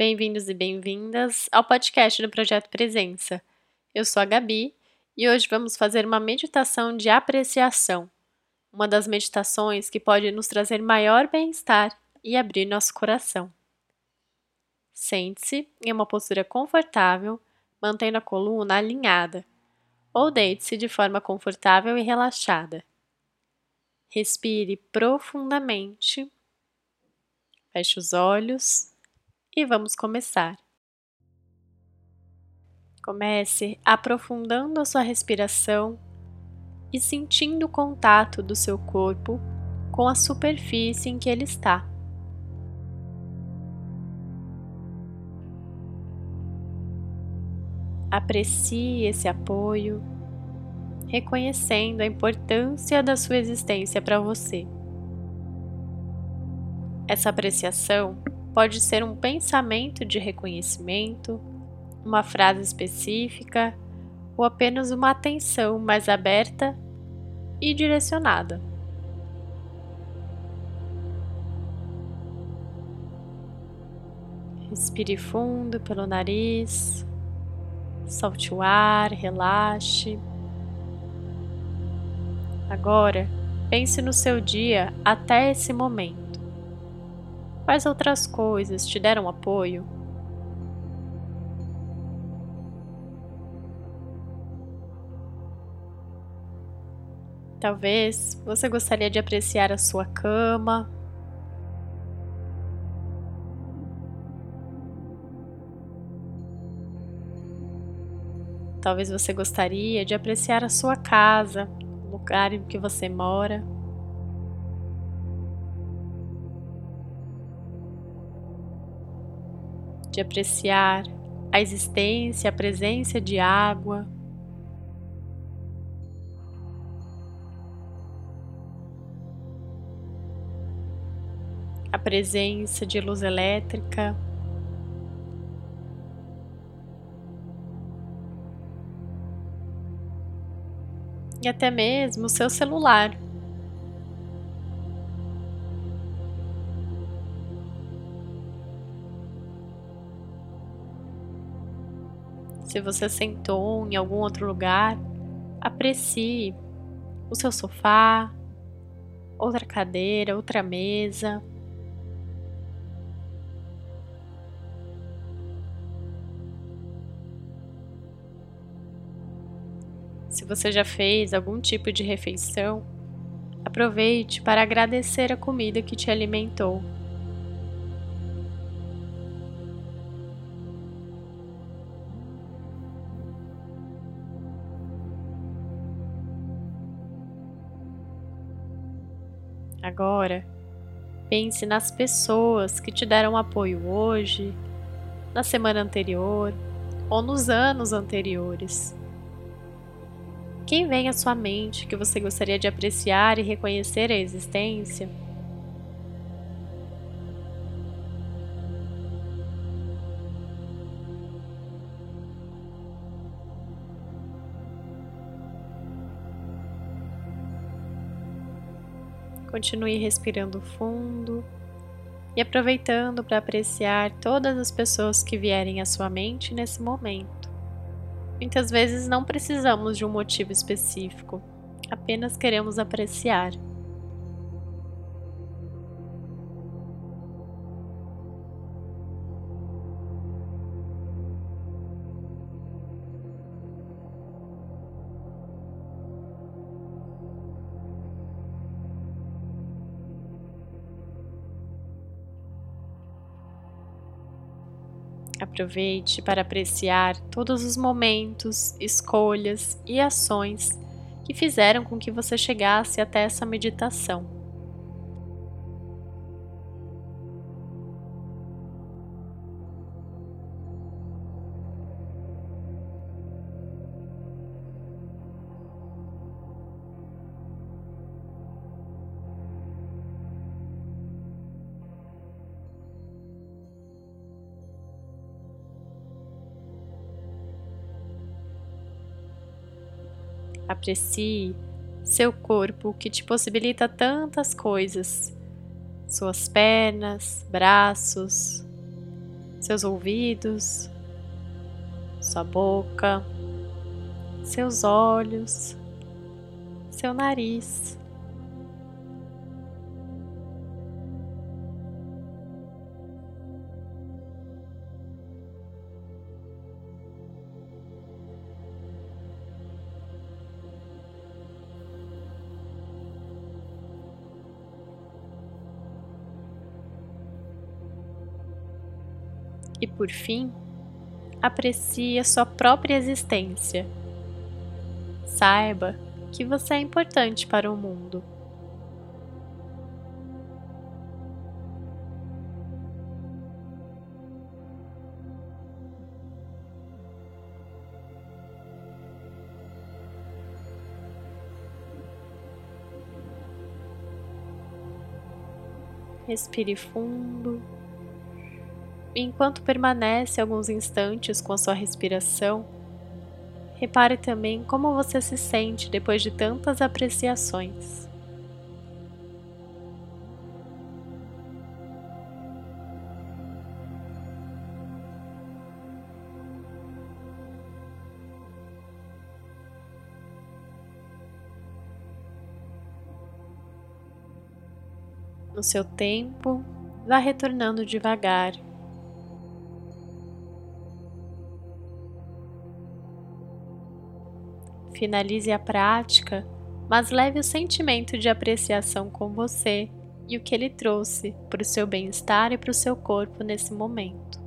Bem-vindos e bem-vindas ao podcast do Projeto Presença. Eu sou a Gabi e hoje vamos fazer uma meditação de apreciação, uma das meditações que pode nos trazer maior bem-estar e abrir nosso coração. Sente-se em uma postura confortável, mantendo a coluna alinhada, ou deite-se de forma confortável e relaxada. Respire profundamente, feche os olhos e vamos começar. Comece aprofundando a sua respiração e sentindo o contato do seu corpo com a superfície em que ele está. Aprecie esse apoio, reconhecendo a importância da sua existência para você. Essa apreciação pode ser um pensamento de reconhecimento, uma frase específica ou apenas uma atenção mais aberta e direcionada. Respire fundo pelo nariz. Solte o ar, relaxe. Agora, pense no seu dia até esse momento. Quais outras coisas te deram apoio? Talvez você gostaria de apreciar a sua cama, Talvez você gostaria de apreciar a sua casa, o lugar em que você mora. De apreciar a existência, a presença de água. A presença de luz elétrica. e até mesmo o seu celular. Se você sentou em algum outro lugar, aprecie o seu sofá, outra cadeira, outra mesa. Se você já fez algum tipo de refeição, aproveite para agradecer a comida que te alimentou. Agora, pense nas pessoas que te deram apoio hoje, na semana anterior ou nos anos anteriores. Quem vem à sua mente que você gostaria de apreciar e reconhecer a existência? Continue respirando fundo e aproveitando para apreciar todas as pessoas que vierem à sua mente nesse momento. Muitas vezes não precisamos de um motivo específico, apenas queremos apreciar. Aproveite para apreciar todos os momentos, escolhas e ações que fizeram com que você chegasse até essa meditação. Aprecie seu corpo que te possibilita tantas coisas, suas pernas, braços, seus ouvidos, sua boca, seus olhos, seu nariz. E por fim, aprecie a sua própria existência. Saiba que você é importante para o mundo. Respire fundo. Enquanto permanece alguns instantes com a sua respiração, repare também como você se sente depois de tantas apreciações. No seu tempo, vá retornando devagar Finalize a prática, mas leve o sentimento de apreciação com você e o que ele trouxe para o seu bem-estar e para o seu corpo nesse momento.